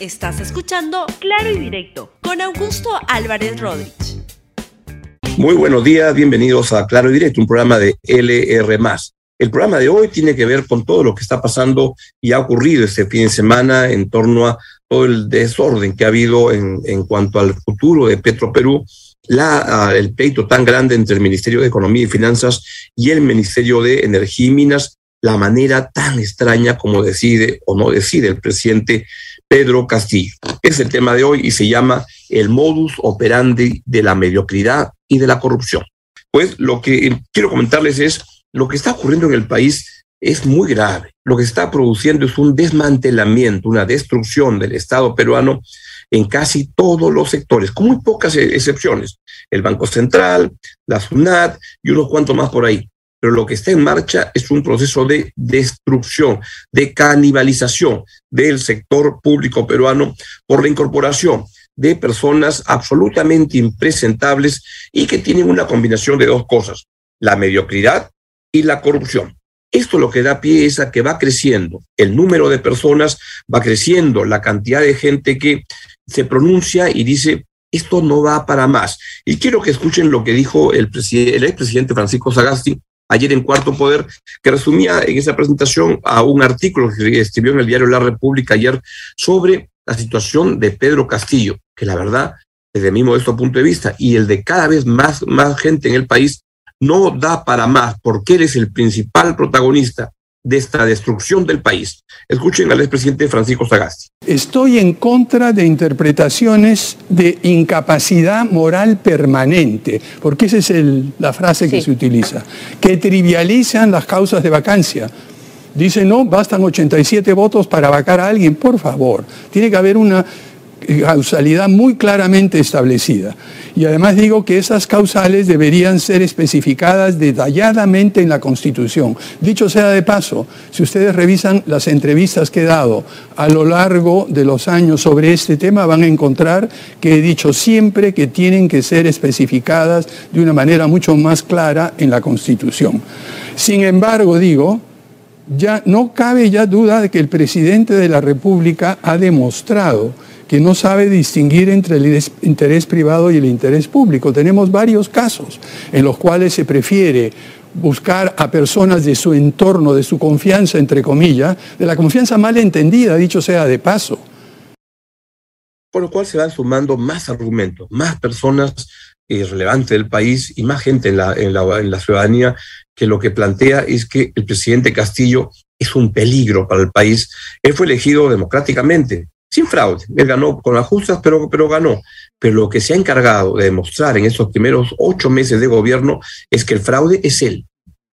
Estás escuchando Claro y Directo con Augusto Álvarez Rodríguez. Muy buenos días, bienvenidos a Claro y Directo, un programa de LR. El programa de hoy tiene que ver con todo lo que está pasando y ha ocurrido este fin de semana en torno a todo el desorden que ha habido en, cuanto al futuro de Petroperú, la, el pleito tan grande entre el Ministerio de Economía y Finanzas y el Ministerio de Energía y Minas, la manera tan extraña como decide o no decide el presidente Pedro Castillo. Es el tema de hoy y se llama el modus operandi de la mediocridad y de la corrupción. Pues lo que quiero comentarles es lo que está ocurriendo en el país es muy grave. Lo que está produciendo es un desmantelamiento, una destrucción del Estado peruano en casi todos los sectores, con muy pocas excepciones. El Banco Central, la SUNAT y unos cuantos más por ahí pero lo que está en marcha es un proceso de destrucción, de canibalización del sector público peruano por la incorporación de personas absolutamente impresentables y que tienen una combinación de dos cosas, la mediocridad y la corrupción. Esto lo que da pie es a que va creciendo el número de personas, va creciendo la cantidad de gente que se pronuncia y dice, esto no va para más. Y quiero que escuchen lo que dijo el, el expresidente Francisco Sagasti ayer en Cuarto Poder, que resumía en esa presentación a un artículo que escribió en el diario La República ayer sobre la situación de Pedro Castillo, que la verdad, desde mi modesto punto de vista y el de cada vez más, más gente en el país, no da para más, porque él es el principal protagonista de esta destrucción del país. Escuchen al expresidente Francisco Sagasti. Estoy en contra de interpretaciones de incapacidad moral permanente, porque esa es la frase que se utiliza, que trivializan las causas de vacancia. Dicen, no, bastan 87 votos para vacar a alguien, por favor. Tiene que haber una causalidad muy claramente establecida. Y además digo que esas causales deberían ser especificadas detalladamente en la Constitución. Dicho sea de paso, si ustedes revisan las entrevistas que he dado a lo largo de los años sobre este tema, van a encontrar que he dicho siempre que tienen que ser especificadas de una manera mucho más clara en la Constitución. Sin embargo, digo, ya no cabe ya duda de que el presidente de la República ha demostrado que no sabe distinguir entre el interés privado y el interés público. Tenemos varios casos en los cuales se prefiere buscar a personas de su entorno, de su confianza, entre comillas, de la confianza mal entendida, dicho sea de paso. Por lo cual se van sumando más argumentos, más personas relevantes del país y más gente en la, en la ciudadanía que lo que plantea es que el presidente Castillo es un peligro para el país. Él fue elegido democráticamente, sin fraude. Él ganó con ajustes, pero, pero ganó. Pero lo que se ha encargado de demostrar en estos primeros ocho meses de gobierno es que el fraude es él.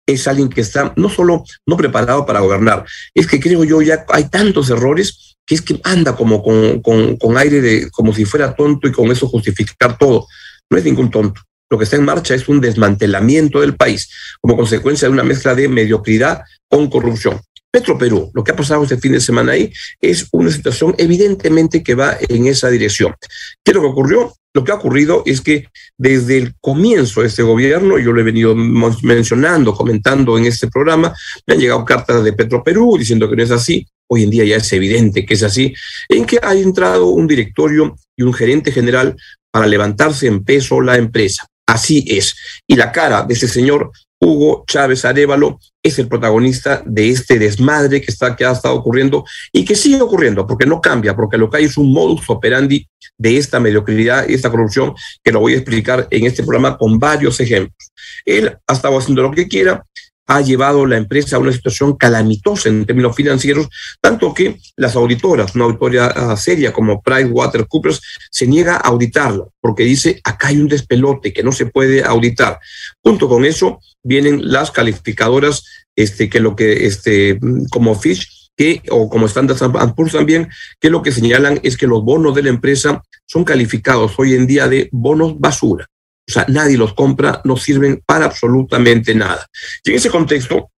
Es alguien que está no solo no preparado para gobernar, es que creo yo ya hay tantos errores que es que anda como con, con, con aire de como si fuera tonto y con eso justificar todo. No es ningún tonto. Lo que está en marcha es un desmantelamiento del país como consecuencia de una mezcla de mediocridad con corrupción. Petro Perú, lo que ha pasado este fin de semana ahí es una situación evidentemente que va en esa dirección. ¿Qué es lo que ocurrió? Lo que ha ocurrido es que desde el comienzo de este gobierno, yo lo he venido mencionando, comentando en este programa, me han llegado cartas de Petro Perú diciendo que no es así. Hoy en día ya es evidente que es así, en que ha entrado un directorio y un gerente general para levantarse en peso la empresa. Así es. Y la cara de ese señor Hugo Chávez Arevalo es el protagonista de este desmadre que, está, que ha estado ocurriendo y que sigue ocurriendo, porque no cambia, porque lo que hay es un modus operandi de esta mediocridad y esta corrupción que lo voy a explicar en este programa con varios ejemplos. Él ha estado haciendo lo que quiera, ha llevado la empresa a una situación calamitosa en términos financieros, tanto que las auditoras, una auditoría ah, seria como PricewaterhouseCoopers, se niega a auditarla, porque dice, acá hay un despelote que no se puede auditar. Junto con eso vienen las calificadoras, este, que lo que, este, como Fish, que, o como Standard Poor's también, que lo que señalan es que los bonos de la empresa son calificados hoy en día de bonos basura. O sea, nadie los compra, no sirven para absolutamente nada. Y en ese contexto,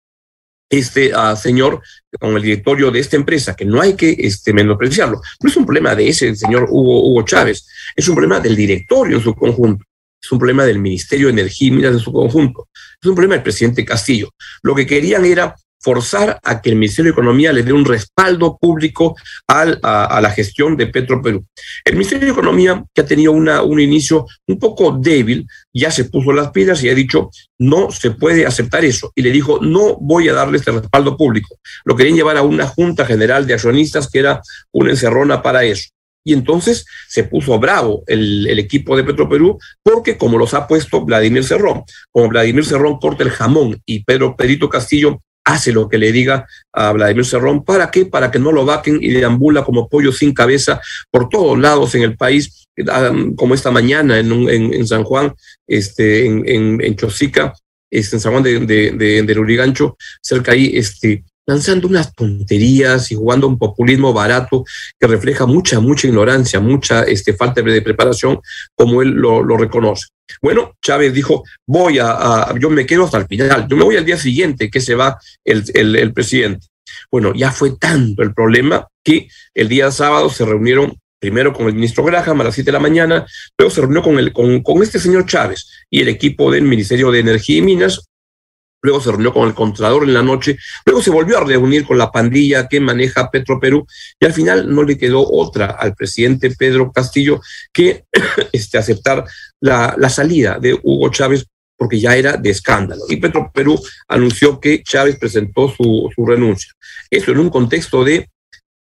este uh, señor con el directorio de esta empresa, que no hay que este, menospreciarlo, no es un problema de ese señor Hugo, Hugo Chávez, es un problema del directorio en su conjunto, es un problema del Ministerio de Energía y Minas en su conjunto, es un problema del presidente Castillo. Lo que querían era forzar a que el Ministerio de Economía le dé un respaldo público al, a, la gestión de Petro Perú. El Ministerio de Economía, que ha tenido un inicio un poco débil, ya se puso las pilas y ha dicho, no se puede aceptar eso. Y le dijo, no voy a darle este respaldo público. Lo querían llevar a una Junta General de Accionistas que era una encerrona para eso. Y entonces se puso bravo el, el, equipo de Petroperú porque como los ha puesto Vladimir Cerrón, como Vladimir Cerrón corta el jamón y Pedro Perito Castillo hace lo que le diga a Vladimir Cerrón. ¿Para qué? Para que no lo vaquen y deambula como pollo sin cabeza por todos lados en el país, ah, como esta mañana en, en, San Juan, este, en, en, Chosica, este, en San Juan de, de, de, cerca ahí, este, lanzando unas tonterías y jugando un populismo barato que refleja mucha, mucha ignorancia, mucha este, falta de preparación, como él lo, reconoce. Bueno, Chávez dijo, voy a, yo me quedo hasta el final, yo me voy al día siguiente que se va el, el, el presidente. Bueno, ya fue tanto el problema que el día sábado se reunieron primero con el ministro Graham a las 7 de la mañana, luego se reunió con, el, con, con este señor Chávez y el equipo del Ministerio de Energía y Minas luego se reunió con el Contralor en la noche, luego se volvió a reunir con la pandilla que maneja Petro Perú y al final no le quedó otra al presidente Pedro Castillo que este, aceptar la, la salida de Hugo Chávez porque ya era de escándalo. Y Petro Perú anunció que Chávez presentó su, su renuncia. Eso en un contexto de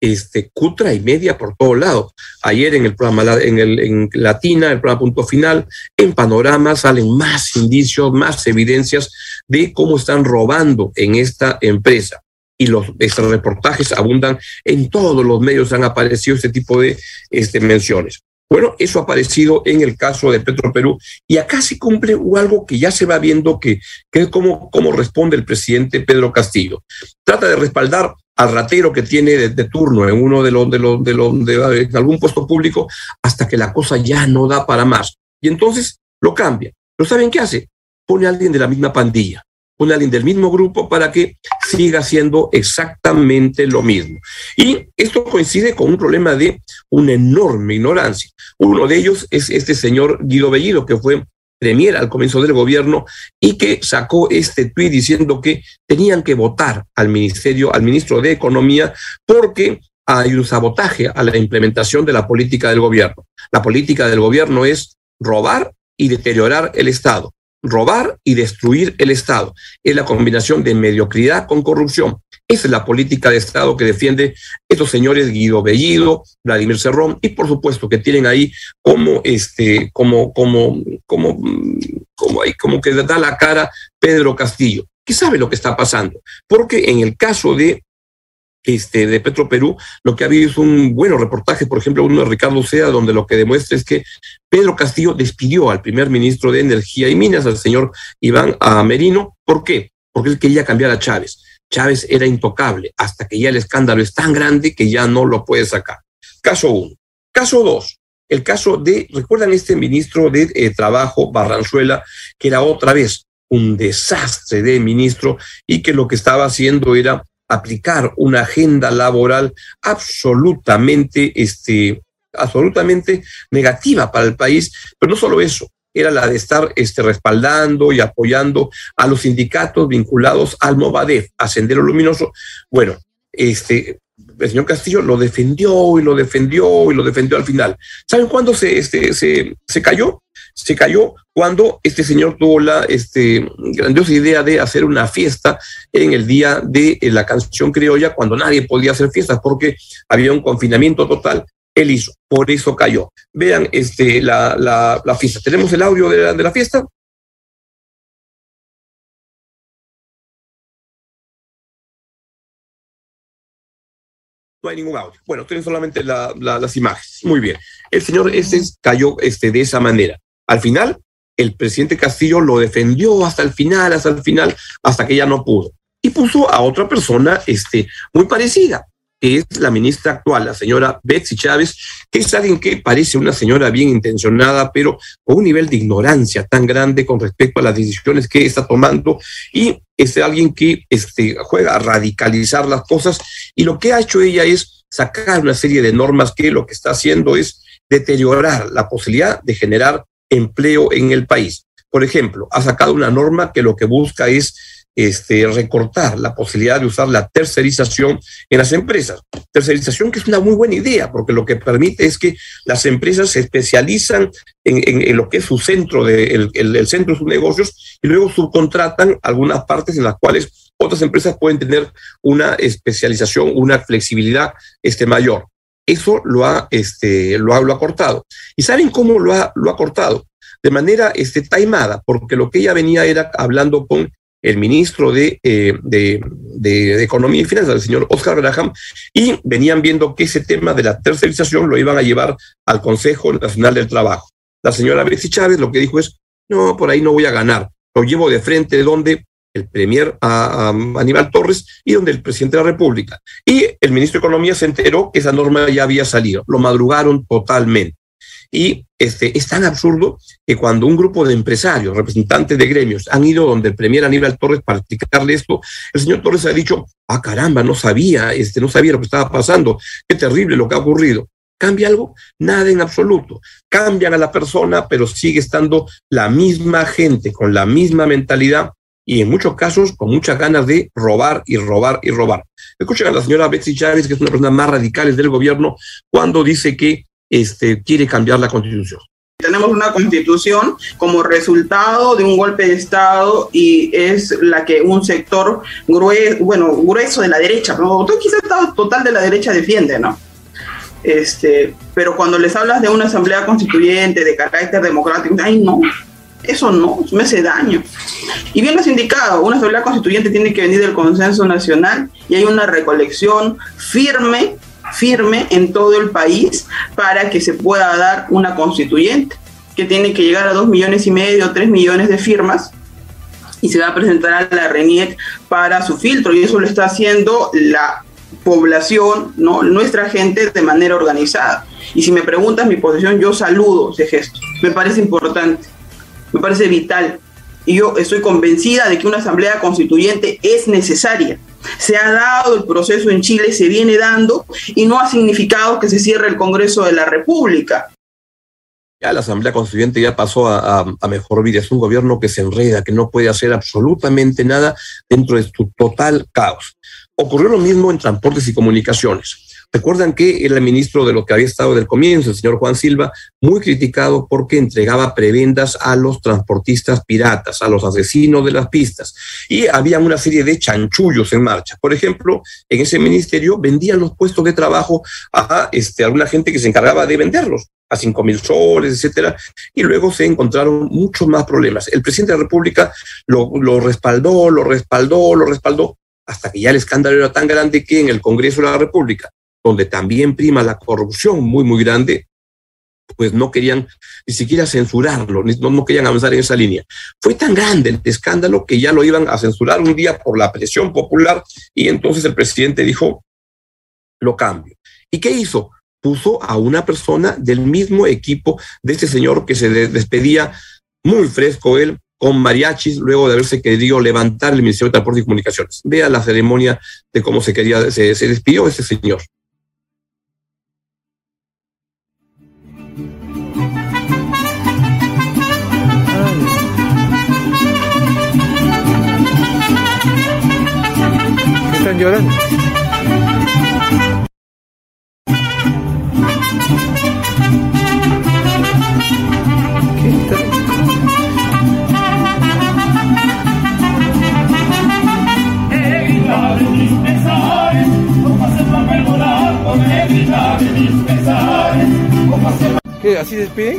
este, cutra y media por todos lados. Ayer en el programa, en, el, en Latina, el programa Punto Final, en Panorama salen más indicios, más evidencias de cómo están robando en esta empresa. Y los estos reportajes abundan en todos los medios, han aparecido este tipo de este, menciones. Bueno, eso ha aparecido en el caso de Petro Perú y acá se cumple algo que ya se va viendo que, que es cómo responde el presidente Pedro Castillo. Trata de respaldar al ratero que tiene de, turno en uno de los de los de los de algún puesto público hasta que la cosa ya no da para más. Y entonces lo cambia. ¿Pero saben qué hace? Pone a alguien de la misma pandilla, pone a alguien del mismo grupo para que siga haciendo exactamente lo mismo. Y esto coincide con un problema de una enorme ignorancia. Uno de ellos es este señor Guido Bellido, que fue premier al comienzo del gobierno y que sacó este tuit diciendo que tenían que votar al ministerio, al ministro de Economía, porque hay un sabotaje a la implementación de la política del gobierno. La política del gobierno es robar y deteriorar el Estado. Robar y destruir el Estado. Es la combinación de mediocridad con corrupción. Esa es la política de Estado que defiende estos señores Guido Bellido, Vladimir Cerrón, y por supuesto que tienen ahí como este, como, como, como, como, ahí, como que da la cara Pedro Castillo, que sabe lo que está pasando. Porque en el caso de este, de Petro Perú, lo que ha habido es un bueno reportaje, por ejemplo, uno de Ricardo Sea, donde lo que demuestra es que Pedro Castillo despidió al primer ministro de Energía y Minas, al señor Iván Merino. ¿Por qué? Porque él quería cambiar a Chávez. Chávez era intocable hasta que ya el escándalo es tan grande que ya no lo puede sacar. Caso uno. Caso dos. El caso de, ¿recuerdan este ministro de eh, Trabajo, Barranzuela, que era otra vez un desastre de ministro y que lo que estaba haciendo era aplicar una agenda laboral absolutamente, este, absolutamente negativa para el país, pero no solo eso, era la de estar este, respaldando y apoyando a los sindicatos vinculados al Movadef, a Sendero Luminoso. Bueno, este, el señor Castillo lo defendió y lo defendió y lo defendió al final. ¿Saben cuándo se, este, se, se cayó? Se cayó cuando este señor tuvo la este, grandiosa idea de hacer una fiesta en el día de la canción criolla, cuando nadie podía hacer fiestas porque había un confinamiento total él hizo, por eso cayó. Vean este, la, la, la fiesta. ¿Tenemos el audio de la, de la fiesta? No hay ningún audio. Bueno, tienen solamente la, la, las imágenes. Muy bien. El señor este cayó este, de esa manera. Al final, el presidente Castillo lo defendió hasta el final, hasta el final, hasta que ya no pudo. Y puso a otra persona este, muy parecida que es la ministra actual, la señora Betsy Chávez, que es alguien que parece una señora bien intencionada, pero con un nivel de ignorancia tan grande con respecto a las decisiones que está tomando y es alguien que este, juega a radicalizar las cosas y lo que ha hecho ella es sacar una serie de normas que lo que está haciendo es deteriorar la posibilidad de generar empleo en el país. Por ejemplo, ha sacado una norma que lo que busca es este, recortar la posibilidad de usar la tercerización en las empresas. Tercerización que es una muy buena idea, porque lo que permite es que las empresas se especializan en, lo que es su centro, de, el, centro de sus negocios, y luego subcontratan algunas partes en las cuales otras empresas pueden tener una especialización, una flexibilidad este, mayor. Eso lo ha, este, lo ha, lo ha cortado. ¿Y saben cómo lo ha, lo ha cortado? De manera este, taimada, porque lo que ella venía era hablando con el ministro de, eh, de, Economía y Finanzas, el señor Oscar Graham, y venían viendo que ese tema de la tercerización lo iban a llevar al Consejo Nacional del Trabajo. La señora Betsy Chávez lo que dijo es, no, por ahí no voy a ganar, lo llevo de frente de donde el premier a, Aníbal Torres y donde el presidente de la República. Y el ministro de Economía se enteró que esa norma ya había salido, lo madrugaron totalmente. Y este, es tan absurdo que cuando un grupo de empresarios, representantes de gremios, han ido donde el premier Aníbal Torres para explicarle esto, el señor Torres ha dicho, ah, caramba, no sabía, este, no sabía lo que estaba pasando, qué terrible lo que ha ocurrido. ¿Cambia algo? Nada en absoluto. Cambian a la persona, pero sigue estando la misma gente, con la misma mentalidad y en muchos casos con muchas ganas de robar y robar y robar. Escuchen a la señora Betsy Chávez, que es una persona más radical del gobierno, cuando dice que este, quiere cambiar la constitución. Tenemos una constitución como resultado de un golpe de Estado y es la que un sector grueso, bueno, grueso de la derecha, pero quizás total de la derecha defiende, ¿no? Este, pero cuando les hablas de una asamblea constituyente de carácter democrático, ay no, eso no, me hace daño. Y bien lo has indicado, una asamblea constituyente tiene que venir del consenso nacional y hay una recolección firme firme en todo el país para que se pueda dar una constituyente, que tiene que llegar a dos millones y medio, tres millones de firmas, y se va a presentar a la RENIEC para su filtro, y eso lo está haciendo la población, ¿no? nuestra gente de manera organizada. Y si me preguntas mi posición, yo saludo ese gesto. Me parece importante, me parece vital. Y yo estoy convencida de que una asamblea constituyente es necesaria se ha dado el proceso en Chile, se viene dando y no ha significado que se cierre el Congreso de la República. Ya la Asamblea Constituyente ya pasó a, mejor vida. Es un gobierno que se enreda, que no puede hacer absolutamente nada dentro de su total caos. Ocurrió lo mismo en transportes y comunicaciones. Recuerdan que el ministro de lo que había estado del comienzo, el señor Juan Silva, muy criticado porque entregaba prebendas a los transportistas piratas, a los asesinos de las pistas. Y había una serie de chanchullos en marcha. Por ejemplo, en ese ministerio vendían los puestos de trabajo a este, alguna gente que se encargaba de venderlos a cinco mil soles, etcétera, y luego se encontraron muchos más problemas. El presidente de la República lo, lo respaldó, lo respaldó, lo respaldó, hasta que ya el escándalo era tan grande que en el Congreso de la República donde también prima la corrupción muy, muy grande, pues no querían ni siquiera censurarlo, no, no querían avanzar en esa línea. Fue tan grande el escándalo que ya lo iban a censurar un día por la presión popular y entonces el presidente dijo, lo cambio. ¿Y qué hizo? Puso a una persona del mismo equipo de este señor que se despedía muy fresco él, con mariachis, luego de haberse querido levantar el Ministerio de Transporte y Comunicaciones. Vea la ceremonia de cómo se quería, se, despidió ese señor. Llorando. ¿Qué? ¿Así despiden?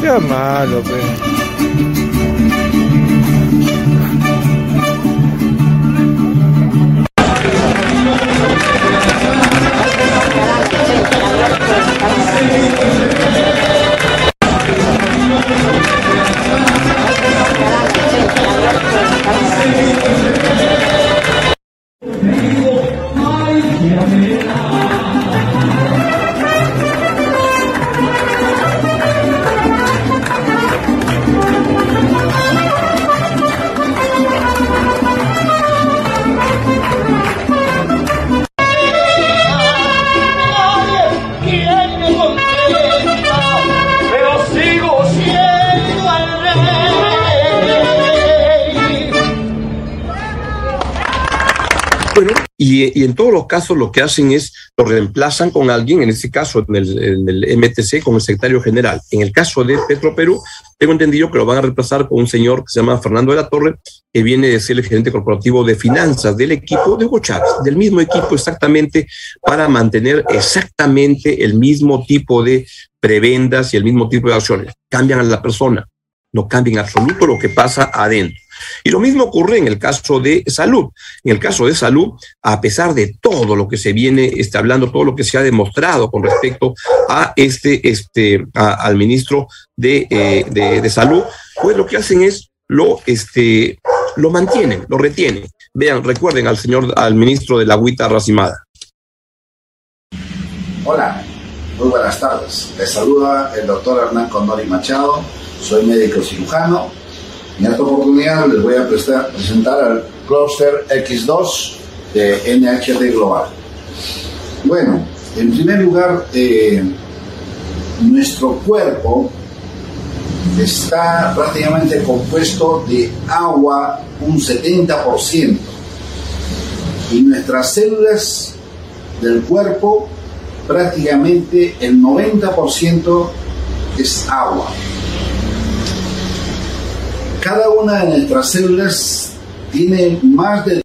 Sea malo, pero. Y, en todos los casos lo que hacen es lo reemplazan con alguien, en este caso en el, MTC, con el secretario general. En el caso de Petro Perú, tengo entendido que lo van a reemplazar con un señor que se llama Fernando de la Torre, que viene de ser el gerente corporativo de finanzas del equipo de Hugo Chávez, del mismo equipo exactamente para mantener exactamente el mismo tipo de prebendas y el mismo tipo de acciones. Cambian a la persona, no cambia en absoluto lo que pasa adentro. Y lo mismo ocurre en el caso de salud. En el caso de salud, a pesar de todo lo que se viene este, hablando, todo lo que se ha demostrado con respecto a este, este, al ministro de, eh, de, de, salud, pues lo que hacen es lo, este, lo mantienen, lo retienen. Vean, recuerden al señor, al ministro de la agüita racimada. Hola, muy buenas tardes. Les saluda el doctor Hernán Condori Machado. Soy médico cirujano en esta oportunidad les voy a presentar al Cluster X2 de NHD Global. Bueno, en primer lugar, eh, nuestro cuerpo está prácticamente compuesto de agua un 70% y nuestras células del cuerpo prácticamente el 90% es agua cada una de nuestras células tiene más de...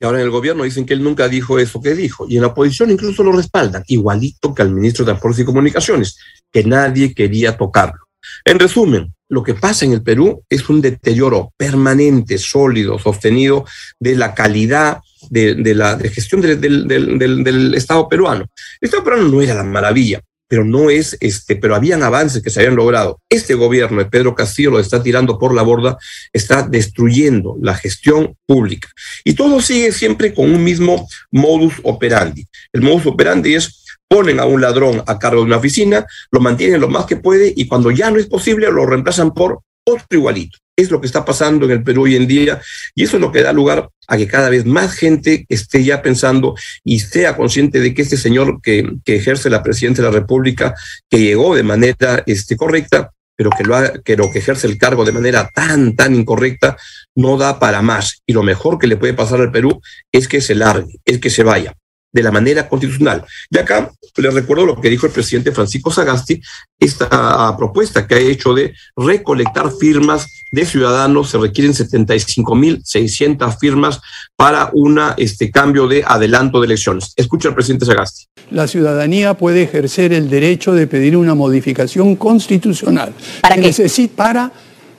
Y ahora en el gobierno dicen que él nunca dijo eso que dijo, y en la oposición incluso lo respaldan, igualito que al ministro de Transportes y Comunicaciones, que nadie quería tocarlo. En resumen, lo que pasa en el Perú es un deterioro permanente, sólido, sostenido de la calidad de, la gestión del, del, Estado peruano. El Estado peruano no era la maravilla, pero no es este, pero habían avances que se habían logrado. Este gobierno de Pedro Castillo lo está tirando por la borda, está destruyendo la gestión pública. Y todo sigue siempre con un mismo modus operandi. El modus operandi es ponen a un ladrón a cargo de una oficina, lo mantienen lo más que puede y cuando ya no es posible lo reemplazan por otro igualito. Es lo que está pasando en el Perú hoy en día y eso es lo que da lugar a que cada vez más gente esté ya pensando y sea consciente de que este señor que, ejerce la presidencia de la República, que llegó de manera este, correcta, pero que lo, que lo que ejerce el cargo de manera tan, tan incorrecta, no da para más. Y lo mejor que le puede pasar al Perú es que se largue, es que se vaya de la manera constitucional. Y acá les recuerdo lo que dijo el presidente Francisco Sagasti, esta propuesta que ha hecho de recolectar firmas de ciudadanos, se requieren 75.600 firmas para un este, cambio de adelanto de elecciones. Escucha al presidente Sagasti. La ciudadanía puede ejercer el derecho de pedir una modificación constitucional. ¿Para qué? para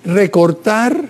recortar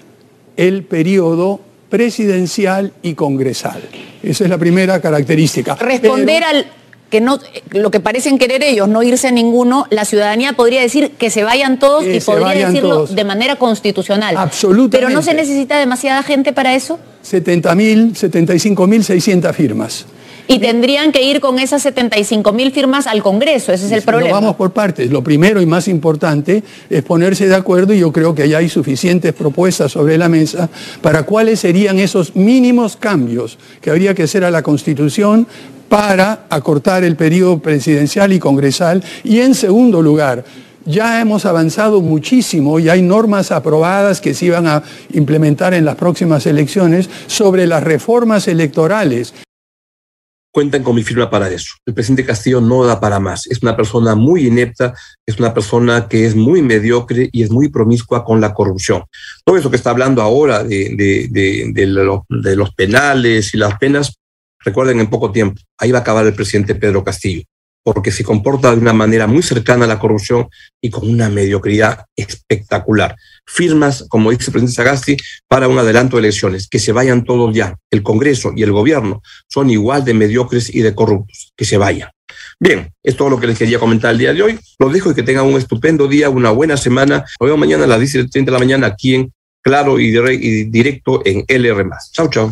el periodo presidencial y congresal. Esa es la primera característica. Responder al que no lo que parecen querer ellos, no irse a ninguno, la ciudadanía podría decir que se vayan todos y podría decirlo de manera constitucional. Absolutamente. Pero no se necesita demasiada gente para eso. 70.000, 75.600 firmas. Y tendrían que ir con esas 75 mil firmas al Congreso, ese es el problema. vamos por partes. Lo primero y más importante es ponerse de acuerdo y yo creo que ya hay suficientes propuestas sobre la mesa para cuáles serían esos mínimos cambios que habría que hacer a la Constitución para acortar el periodo presidencial y congresal. Y en segundo lugar, ya hemos avanzado muchísimo y hay normas aprobadas que se iban a implementar en las próximas elecciones sobre las reformas electorales cuentan con mi firma para eso. El presidente Castillo no da para más. Es una persona muy inepta, es una persona que es muy mediocre y es muy promiscua con la corrupción. Todo eso que está hablando ahora de, de, de los penales y las penas, recuerden en poco tiempo, ahí va a acabar el presidente Pedro Castillo porque se comporta de una manera muy cercana a la corrupción y con una mediocridad espectacular. Firmas, como dice el presidente Sagasti, para un adelanto de elecciones, que se vayan todos ya. El Congreso y el gobierno son igual de mediocres y de corruptos, que se vayan. Bien, es todo lo que les quería comentar el día de hoy. Los dejo y que tengan un estupendo día, una buena semana. Nos vemos mañana a las 10.30 de la mañana aquí en Claro y Directo en LR. Chao, chao.